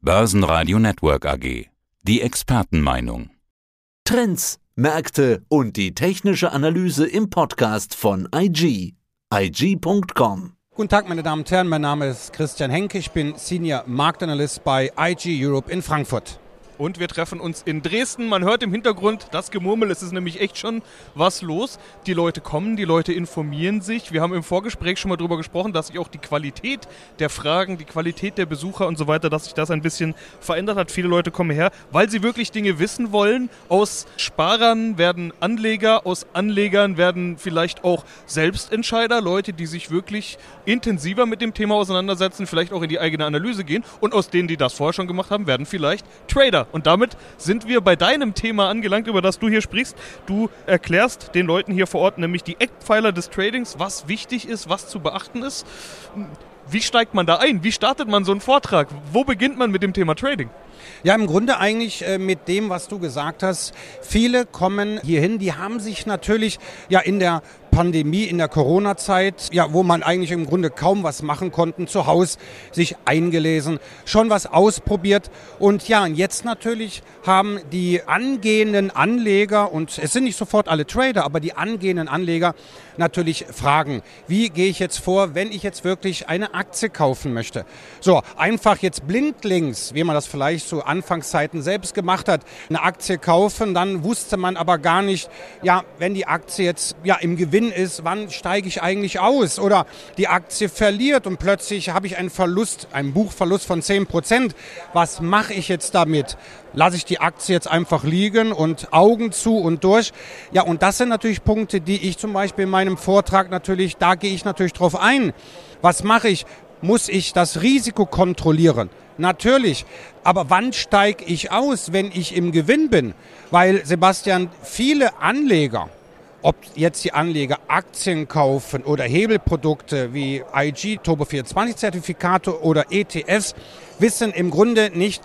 Börsenradio Network AG. Die Expertenmeinung. Trends, Märkte und die technische Analyse im Podcast von IG. IG.com. Guten Tag, meine Damen und Herren. Mein Name ist Christian Henke. Ich bin Senior Marktanalyst bei IG Europe in Frankfurt. Und wir treffen uns in Dresden. Man hört im Hintergrund das Gemurmel. Es ist nämlich echt schon was los. Die Leute kommen, die Leute informieren sich. Wir haben im Vorgespräch schon mal darüber gesprochen, dass sich auch die Qualität der Fragen, die Qualität der Besucher und so weiter, dass sich das ein bisschen verändert hat. Viele Leute kommen her, weil sie wirklich Dinge wissen wollen. Aus Sparern werden Anleger, aus Anlegern werden vielleicht auch Selbstentscheider, Leute, die sich wirklich intensiver mit dem Thema auseinandersetzen, vielleicht auch in die eigene Analyse gehen. Und aus denen, die das vorher schon gemacht haben, werden vielleicht Trader. Und damit sind wir bei deinem Thema angelangt, über das du hier sprichst. Du erklärst den Leuten hier vor Ort nämlich die Eckpfeiler des Tradings, was wichtig ist, was zu beachten ist. Wie steigt man da ein? Wie startet man so einen Vortrag? Wo beginnt man mit dem Thema Trading? Ja, im Grunde eigentlich äh, mit dem, was du gesagt hast. Viele kommen hierhin, die haben sich natürlich ja in der Pandemie, in der Corona-Zeit, ja, wo man eigentlich im Grunde kaum was machen konnten, zu Hause sich eingelesen, schon was ausprobiert. Und ja, und jetzt natürlich haben die angehenden Anleger, und es sind nicht sofort alle Trader, aber die angehenden Anleger natürlich Fragen. Wie gehe ich jetzt vor, wenn ich jetzt wirklich eine Aktie kaufen möchte? So, einfach jetzt blindlings, wie man das vielleicht zu Anfangszeiten selbst gemacht hat, eine Aktie kaufen, dann wusste man aber gar nicht, ja, wenn die Aktie jetzt ja im Gewinn ist, wann steige ich eigentlich aus? Oder die Aktie verliert und plötzlich habe ich einen Verlust, einen Buchverlust von 10 Prozent. Was mache ich jetzt damit? Lasse ich die Aktie jetzt einfach liegen und Augen zu und durch? Ja, und das sind natürlich Punkte, die ich zum Beispiel in meinem Vortrag natürlich, da gehe ich natürlich drauf ein. Was mache ich? Muss ich das Risiko kontrollieren? Natürlich. Aber wann steige ich aus, wenn ich im Gewinn bin? Weil, Sebastian, viele Anleger, ob jetzt die Anleger Aktien kaufen oder Hebelprodukte wie IG, Turbo 24 Zertifikate oder ETFs, wissen im Grunde nicht,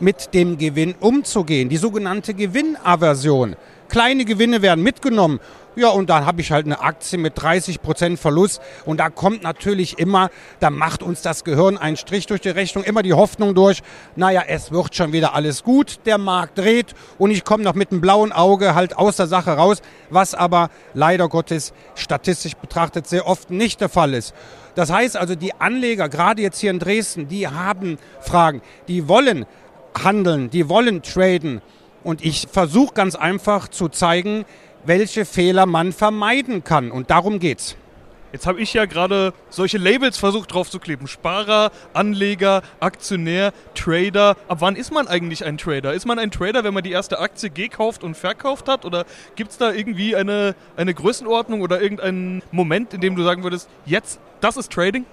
mit dem Gewinn umzugehen. Die sogenannte Gewinnaversion. Kleine Gewinne werden mitgenommen ja, und dann habe ich halt eine Aktie mit 30 Prozent Verlust. Und da kommt natürlich immer, da macht uns das Gehirn einen Strich durch die Rechnung, immer die Hoffnung durch, naja, es wird schon wieder alles gut, der Markt dreht und ich komme noch mit einem blauen Auge halt aus der Sache raus, was aber leider Gottes statistisch betrachtet sehr oft nicht der Fall ist. Das heißt also, die Anleger, gerade jetzt hier in Dresden, die haben Fragen, die wollen handeln, die wollen traden. Und ich versuche ganz einfach zu zeigen, welche Fehler man vermeiden kann. Und darum geht's. Jetzt habe ich ja gerade solche Labels versucht drauf zu kleben. Sparer, Anleger, Aktionär, Trader. Ab wann ist man eigentlich ein Trader? Ist man ein Trader, wenn man die erste Aktie gekauft und verkauft hat? Oder gibt es da irgendwie eine, eine Größenordnung oder irgendeinen Moment, in dem du sagen würdest, jetzt, das ist Trading?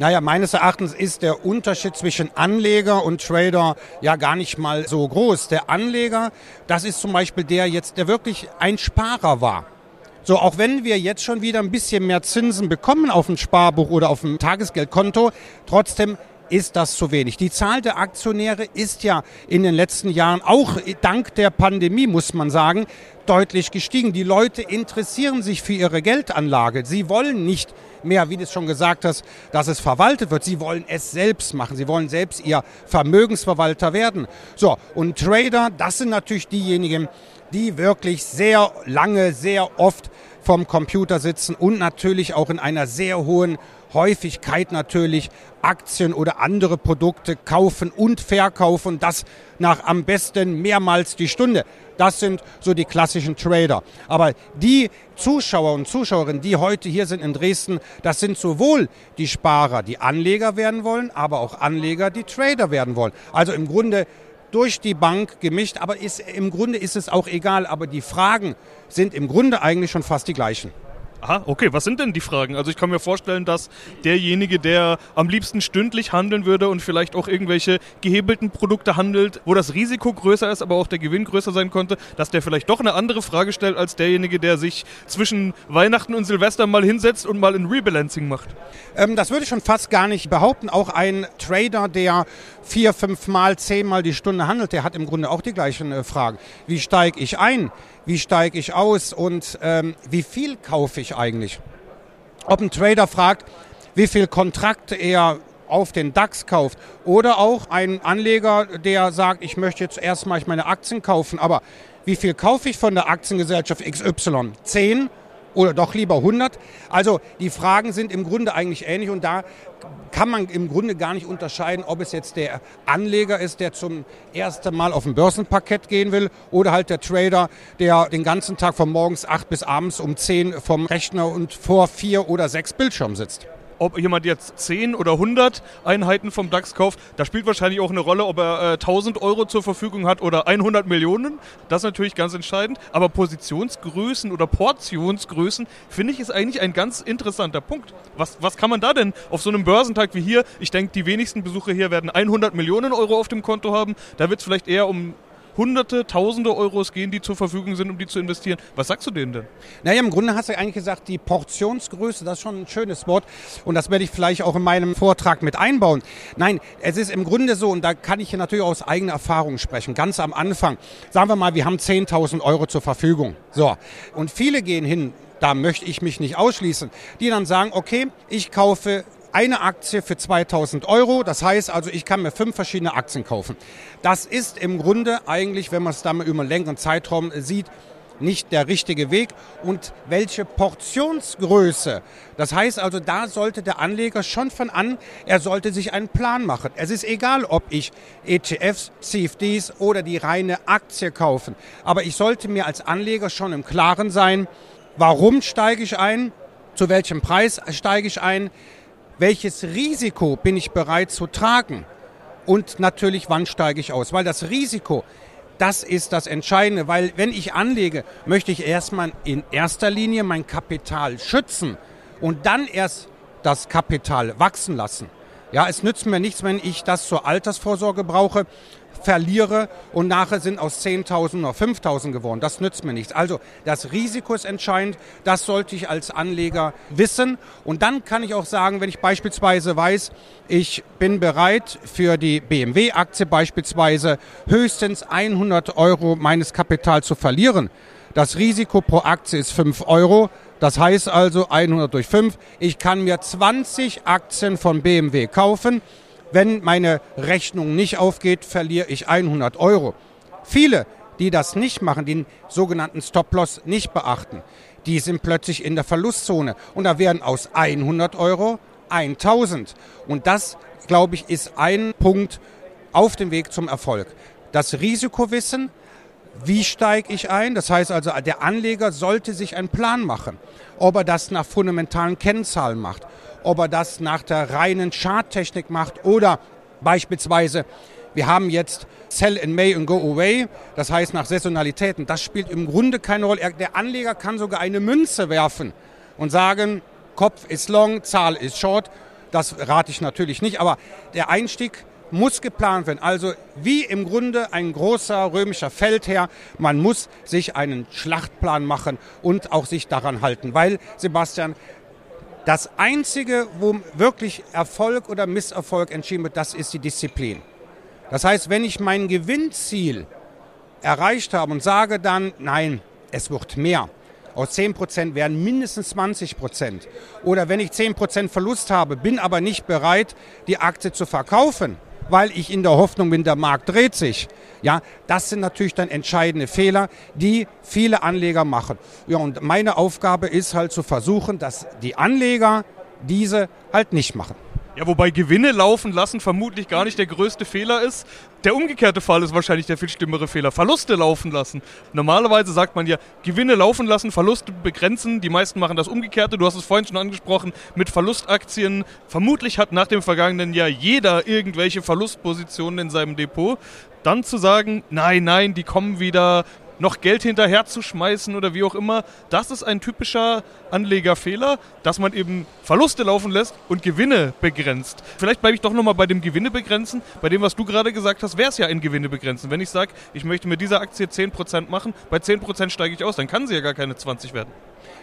Naja, meines Erachtens ist der Unterschied zwischen Anleger und Trader ja gar nicht mal so groß. Der Anleger, das ist zum Beispiel der jetzt, der wirklich ein Sparer war. So, auch wenn wir jetzt schon wieder ein bisschen mehr Zinsen bekommen auf dem Sparbuch oder auf dem Tagesgeldkonto, trotzdem ist das zu wenig. Die Zahl der Aktionäre ist ja in den letzten Jahren, auch dank der Pandemie, muss man sagen, deutlich gestiegen. Die Leute interessieren sich für ihre Geldanlage. Sie wollen nicht mehr, wie du es schon gesagt hast, dass es verwaltet wird. Sie wollen es selbst machen. Sie wollen selbst ihr Vermögensverwalter werden. So, und Trader, das sind natürlich diejenigen, die wirklich sehr lange, sehr oft vom Computer sitzen und natürlich auch in einer sehr hohen Häufigkeit natürlich Aktien oder andere Produkte kaufen und verkaufen. Das nach am besten mehrmals die Stunde. Das sind so die klassischen Trader. Aber die Zuschauer und Zuschauerinnen, die heute hier sind in Dresden, das sind sowohl die Sparer, die Anleger werden wollen, aber auch Anleger, die Trader werden wollen. Also im Grunde durch die Bank gemischt, aber ist, im Grunde ist es auch egal. Aber die Fragen sind im Grunde eigentlich schon fast die gleichen. Aha, okay. Was sind denn die Fragen? Also ich kann mir vorstellen, dass derjenige, der am liebsten stündlich handeln würde und vielleicht auch irgendwelche gehebelten Produkte handelt, wo das Risiko größer ist, aber auch der Gewinn größer sein konnte, dass der vielleicht doch eine andere Frage stellt als derjenige, der sich zwischen Weihnachten und Silvester mal hinsetzt und mal ein Rebalancing macht. Ähm, das würde ich schon fast gar nicht behaupten. Auch ein Trader, der vier, fünf Mal, zehn Mal die Stunde handelt, der hat im Grunde auch die gleichen äh, Fragen. Wie steige ich ein? Wie steige ich aus? Und ähm, wie viel kaufe ich eigentlich? Ob ein Trader fragt, wie viel Kontrakte er auf den DAX kauft oder auch ein Anleger, der sagt, ich möchte jetzt erstmal meine Aktien kaufen, aber wie viel kaufe ich von der Aktiengesellschaft XY? 10 oder doch lieber 100? Also die Fragen sind im Grunde eigentlich ähnlich und da kann man im Grunde gar nicht unterscheiden, ob es jetzt der Anleger ist, der zum ersten Mal auf ein Börsenparkett gehen will oder halt der Trader, der den ganzen Tag von morgens 8 bis abends um 10 vom Rechner und vor vier oder sechs Bildschirmen sitzt ob jemand jetzt 10 oder 100 Einheiten vom DAX kauft, da spielt wahrscheinlich auch eine Rolle, ob er äh, 1000 Euro zur Verfügung hat oder 100 Millionen. Das ist natürlich ganz entscheidend. Aber Positionsgrößen oder Portionsgrößen finde ich ist eigentlich ein ganz interessanter Punkt. Was, was kann man da denn auf so einem Börsentag wie hier? Ich denke, die wenigsten Besucher hier werden 100 Millionen Euro auf dem Konto haben. Da wird es vielleicht eher um Hunderte, Tausende Euros gehen, die zur Verfügung sind, um die zu investieren. Was sagst du denen denn? Naja, im Grunde hast du eigentlich gesagt, die Portionsgröße, das ist schon ein schönes Wort und das werde ich vielleicht auch in meinem Vortrag mit einbauen. Nein, es ist im Grunde so und da kann ich hier natürlich aus eigener Erfahrung sprechen. Ganz am Anfang, sagen wir mal, wir haben 10.000 Euro zur Verfügung. So, und viele gehen hin, da möchte ich mich nicht ausschließen, die dann sagen, okay, ich kaufe eine Aktie für 2000 Euro. Das heißt also, ich kann mir fünf verschiedene Aktien kaufen. Das ist im Grunde eigentlich, wenn man es da mal über einen längeren Zeitraum sieht, nicht der richtige Weg und welche Portionsgröße. Das heißt also, da sollte der Anleger schon von an, er sollte sich einen Plan machen. Es ist egal, ob ich ETFs, CFDs oder die reine Aktie kaufen. Aber ich sollte mir als Anleger schon im Klaren sein, warum steige ich ein, zu welchem Preis steige ich ein, welches Risiko bin ich bereit zu tragen und natürlich, wann steige ich aus. Weil das Risiko, das ist das Entscheidende, weil wenn ich anlege, möchte ich erstmal in erster Linie mein Kapital schützen und dann erst das Kapital wachsen lassen. Ja, es nützt mir nichts, wenn ich das zur Altersvorsorge brauche, verliere und nachher sind aus 10.000 nur 5.000 geworden. Das nützt mir nichts. Also das Risiko ist entscheidend. Das sollte ich als Anleger wissen. Und dann kann ich auch sagen, wenn ich beispielsweise weiß, ich bin bereit für die BMW-Aktie beispielsweise höchstens 100 Euro meines Kapitals zu verlieren. Das Risiko pro Aktie ist 5 Euro. Das heißt also 100 durch 5. Ich kann mir 20 Aktien von BMW kaufen wenn meine Rechnung nicht aufgeht, verliere ich 100 Euro. Viele, die das nicht machen, den sogenannten Stop-Loss nicht beachten, die sind plötzlich in der Verlustzone. Und da werden aus 100 Euro 1000. Und das, glaube ich, ist ein Punkt auf dem Weg zum Erfolg. Das Risikowissen, wie steige ich ein? Das heißt also, der Anleger sollte sich einen Plan machen, ob er das nach fundamentalen Kennzahlen macht ob er das nach der reinen Charttechnik macht oder beispielsweise wir haben jetzt Sell in May und Go Away, das heißt nach Saisonalitäten. Das spielt im Grunde keine Rolle. Der Anleger kann sogar eine Münze werfen und sagen, Kopf ist long, Zahl ist short. Das rate ich natürlich nicht, aber der Einstieg muss geplant werden. Also wie im Grunde ein großer römischer Feldherr, man muss sich einen Schlachtplan machen und auch sich daran halten, weil Sebastian, das Einzige, wo wirklich Erfolg oder Misserfolg entschieden wird, das ist die Disziplin. Das heißt, wenn ich mein Gewinnziel erreicht habe und sage dann, nein, es wird mehr. Aus 10% werden mindestens 20%. Oder wenn ich 10% Verlust habe, bin aber nicht bereit, die Aktie zu verkaufen, weil ich in der Hoffnung bin, der Markt dreht sich. Ja, das sind natürlich dann entscheidende Fehler, die viele Anleger machen. Ja, und meine Aufgabe ist halt zu versuchen, dass die Anleger diese halt nicht machen. Ja, wobei Gewinne laufen lassen vermutlich gar nicht der größte Fehler ist. Der umgekehrte Fall ist wahrscheinlich der viel schlimmere Fehler. Verluste laufen lassen. Normalerweise sagt man ja, Gewinne laufen lassen, Verluste begrenzen. Die meisten machen das Umgekehrte. Du hast es vorhin schon angesprochen mit Verlustaktien. Vermutlich hat nach dem vergangenen Jahr jeder irgendwelche Verlustpositionen in seinem Depot. Dann zu sagen, nein, nein, die kommen wieder, noch Geld hinterher zu schmeißen oder wie auch immer, das ist ein typischer Anlegerfehler, dass man eben Verluste laufen lässt und Gewinne begrenzt. Vielleicht bleibe ich doch nochmal bei dem Gewinne begrenzen. Bei dem, was du gerade gesagt hast, wäre es ja ein Gewinne begrenzen. Wenn ich sage, ich möchte mit dieser Aktie 10% machen, bei 10% steige ich aus, dann kann sie ja gar keine 20 werden.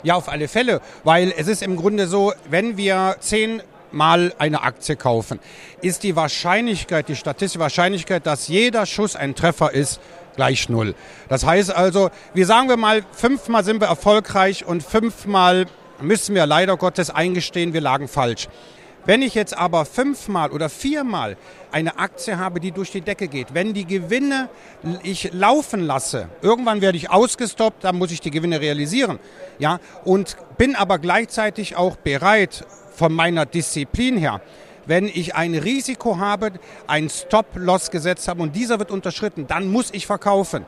Ja, auf alle Fälle, weil es ist im Grunde so, wenn wir 10 mal eine Aktie kaufen, ist die Wahrscheinlichkeit, die statistische Wahrscheinlichkeit, dass jeder Schuss ein Treffer ist, gleich null. Das heißt also, wir sagen wir mal, fünfmal sind wir erfolgreich und fünfmal müssen wir leider Gottes eingestehen, wir lagen falsch. Wenn ich jetzt aber fünfmal oder viermal eine Aktie habe, die durch die Decke geht, wenn die Gewinne ich laufen lasse, irgendwann werde ich ausgestoppt, dann muss ich die Gewinne realisieren. Ja, und bin aber gleichzeitig auch bereit von meiner Disziplin her, wenn ich ein Risiko habe, ein Stop-Loss gesetzt habe und dieser wird unterschritten, dann muss ich verkaufen.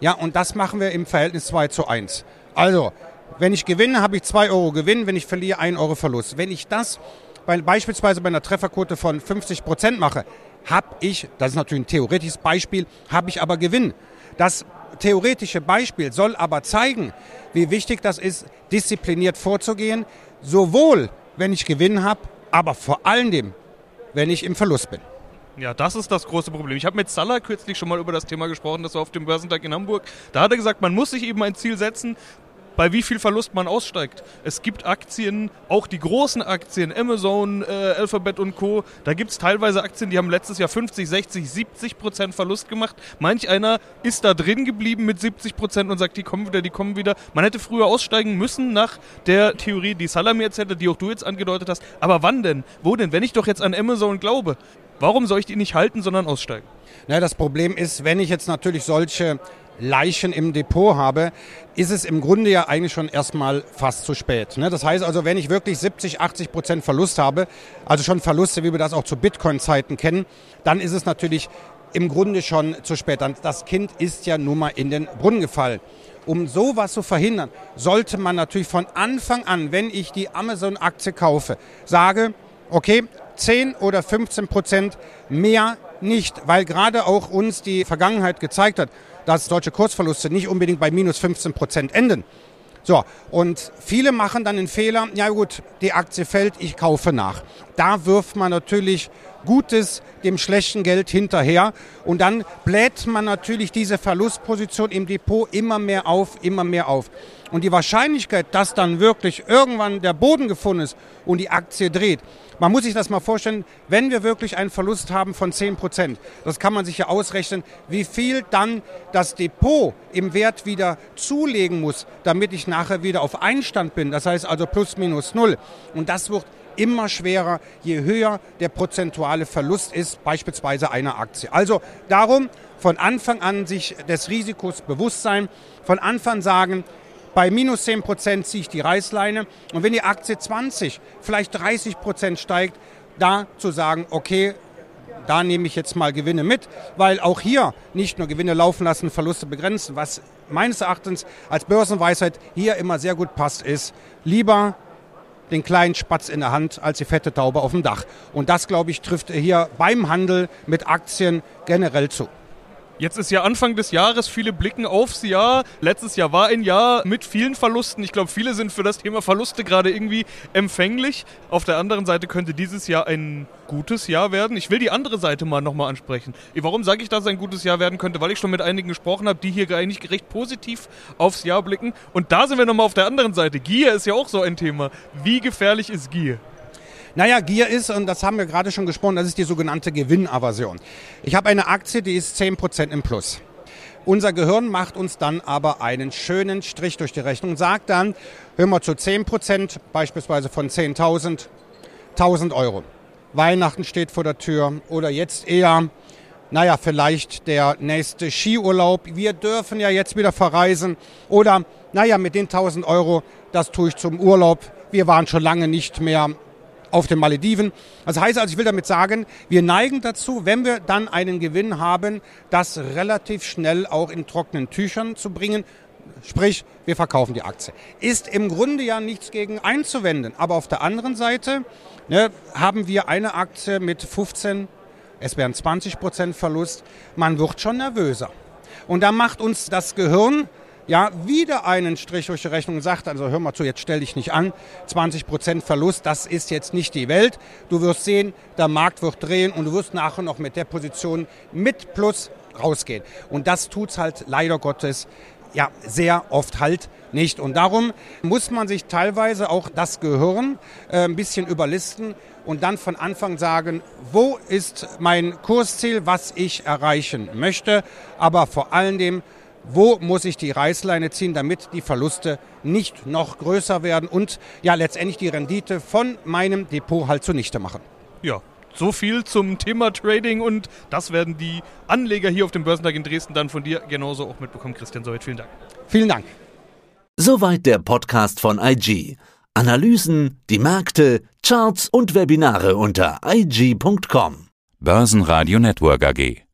Ja, und das machen wir im Verhältnis 2 zu 1. Also, wenn ich gewinne, habe ich 2 Euro Gewinn, wenn ich verliere, 1 Euro Verlust. Wenn ich das bei, beispielsweise bei einer Trefferquote von 50 Prozent mache, habe ich, das ist natürlich ein theoretisches Beispiel, habe ich aber Gewinn. Das theoretische Beispiel soll aber zeigen, wie wichtig das ist, diszipliniert vorzugehen, sowohl wenn ich Gewinn habe, aber vor allem, wenn ich im Verlust bin. Ja, das ist das große Problem. Ich habe mit Salah kürzlich schon mal über das Thema gesprochen, das war auf dem Börsentag in Hamburg. Da hat er gesagt, man muss sich eben ein Ziel setzen, bei wie viel Verlust man aussteigt. Es gibt Aktien, auch die großen Aktien, Amazon, äh, Alphabet und Co. Da gibt es teilweise Aktien, die haben letztes Jahr 50, 60, 70 Prozent Verlust gemacht. Manch einer ist da drin geblieben mit 70 Prozent und sagt, die kommen wieder, die kommen wieder. Man hätte früher aussteigen müssen nach der Theorie, die Salami erzählte, die auch du jetzt angedeutet hast. Aber wann denn? Wo denn? Wenn ich doch jetzt an Amazon glaube, warum soll ich die nicht halten, sondern aussteigen? Na, das Problem ist, wenn ich jetzt natürlich solche Leichen im Depot habe, ist es im Grunde ja eigentlich schon erstmal fast zu spät. Ne? Das heißt also, wenn ich wirklich 70, 80 Prozent Verlust habe, also schon Verluste, wie wir das auch zu Bitcoin-Zeiten kennen, dann ist es natürlich im Grunde schon zu spät. Das Kind ist ja nun mal in den Brunnen gefallen. Um sowas zu verhindern, sollte man natürlich von Anfang an, wenn ich die Amazon-Aktie kaufe, sage, okay, 10 oder 15 Prozent mehr nicht, weil gerade auch uns die Vergangenheit gezeigt hat, dass solche Kursverluste nicht unbedingt bei minus 15 Prozent enden. So, und viele machen dann den Fehler, ja gut, die Aktie fällt, ich kaufe nach. Da wirft man natürlich Gutes dem schlechten Geld hinterher und dann bläht man natürlich diese Verlustposition im Depot immer mehr auf, immer mehr auf. Und die Wahrscheinlichkeit, dass dann wirklich irgendwann der Boden gefunden ist und die Aktie dreht, man muss sich das mal vorstellen, wenn wir wirklich einen Verlust haben von 10 Prozent, das kann man sich ja ausrechnen, wie viel dann das Depot im Wert wieder zulegen muss, damit ich nachher wieder auf Einstand bin. Das heißt also plus minus null. Und das wird immer schwerer, je höher der prozentuale Verlust ist, beispielsweise einer Aktie. Also darum von Anfang an sich des Risikos bewusst sein, von Anfang sagen, bei minus 10 Prozent ziehe ich die Reißleine. Und wenn die Aktie 20, vielleicht 30 Prozent steigt, da zu sagen, okay, da nehme ich jetzt mal Gewinne mit, weil auch hier nicht nur Gewinne laufen lassen, Verluste begrenzen. Was meines Erachtens als Börsenweisheit hier immer sehr gut passt, ist lieber den kleinen Spatz in der Hand als die fette Taube auf dem Dach. Und das, glaube ich, trifft hier beim Handel mit Aktien generell zu. Jetzt ist ja Anfang des Jahres, viele blicken aufs Jahr. Letztes Jahr war ein Jahr mit vielen Verlusten. Ich glaube, viele sind für das Thema Verluste gerade irgendwie empfänglich. Auf der anderen Seite könnte dieses Jahr ein gutes Jahr werden. Ich will die andere Seite mal nochmal ansprechen. Warum sage ich, dass es ein gutes Jahr werden könnte? Weil ich schon mit einigen gesprochen habe, die hier eigentlich recht positiv aufs Jahr blicken. Und da sind wir nochmal auf der anderen Seite. Gier ist ja auch so ein Thema. Wie gefährlich ist Gier? Naja, Gier ist, und das haben wir gerade schon gesprochen, das ist die sogenannte Gewinnaversion. Ich habe eine Aktie, die ist 10% im Plus. Unser Gehirn macht uns dann aber einen schönen Strich durch die Rechnung und sagt dann, hör mal zu 10%, beispielsweise von 10.000, 1.000 Euro. Weihnachten steht vor der Tür oder jetzt eher, naja, vielleicht der nächste Skiurlaub. Wir dürfen ja jetzt wieder verreisen oder, naja, mit den 1.000 Euro, das tue ich zum Urlaub. Wir waren schon lange nicht mehr auf den Malediven. Das heißt also, ich will damit sagen, wir neigen dazu, wenn wir dann einen Gewinn haben, das relativ schnell auch in trockenen Tüchern zu bringen. Sprich, wir verkaufen die Aktie. Ist im Grunde ja nichts gegen einzuwenden. Aber auf der anderen Seite ne, haben wir eine Aktie mit 15, es wären 20 Prozent Verlust. Man wird schon nervöser. Und da macht uns das Gehirn ja, wieder einen Strich durch die Rechnung sagt, also hör mal zu, jetzt stell dich nicht an, 20 Prozent Verlust, das ist jetzt nicht die Welt. Du wirst sehen, der Markt wird drehen und du wirst nachher noch mit der Position mit Plus rausgehen. Und das tut's halt leider Gottes ja sehr oft halt nicht. Und darum muss man sich teilweise auch das Gehirn äh, ein bisschen überlisten und dann von Anfang sagen, wo ist mein Kursziel, was ich erreichen möchte, aber vor allen Dingen wo muss ich die Reißleine ziehen, damit die Verluste nicht noch größer werden und ja letztendlich die Rendite von meinem Depot halt zunichte machen. Ja, so viel zum Thema Trading und das werden die Anleger hier auf dem Börsentag in Dresden dann von dir genauso auch mitbekommen. Christian Soweit, vielen Dank. Vielen Dank. Soweit der Podcast von IG. Analysen, die Märkte, Charts und Webinare unter IG.com. Börsenradio Network AG.